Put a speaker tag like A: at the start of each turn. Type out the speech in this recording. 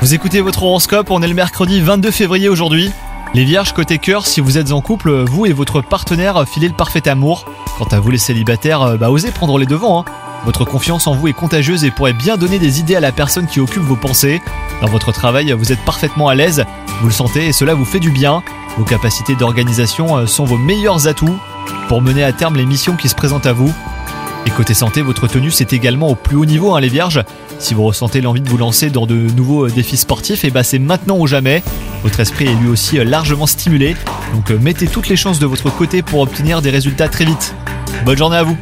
A: Vous écoutez votre horoscope, on est le mercredi 22 février aujourd'hui. Les vierges côté cœur, si vous êtes en couple, vous et votre partenaire filez le parfait amour. Quant à vous les célibataires, bah osez prendre les devants. hein. Votre confiance en vous est contagieuse et pourrait bien donner des idées à la personne qui occupe vos pensées. Dans votre travail, vous êtes parfaitement à l'aise, vous le sentez et cela vous fait du bien. Vos capacités d'organisation euh, sont vos meilleurs atouts pour mener à terme les missions qui se présentent à vous. Et côté santé, votre tenue c'est également au plus haut niveau, hein, les vierges. Si vous ressentez l'envie de vous lancer dans de nouveaux euh, défis sportifs, et bah c'est maintenant ou jamais. Votre esprit est lui aussi euh, largement stimulé, donc euh, mettez toutes les chances de votre côté pour obtenir des résultats très vite. Bonne journée à vous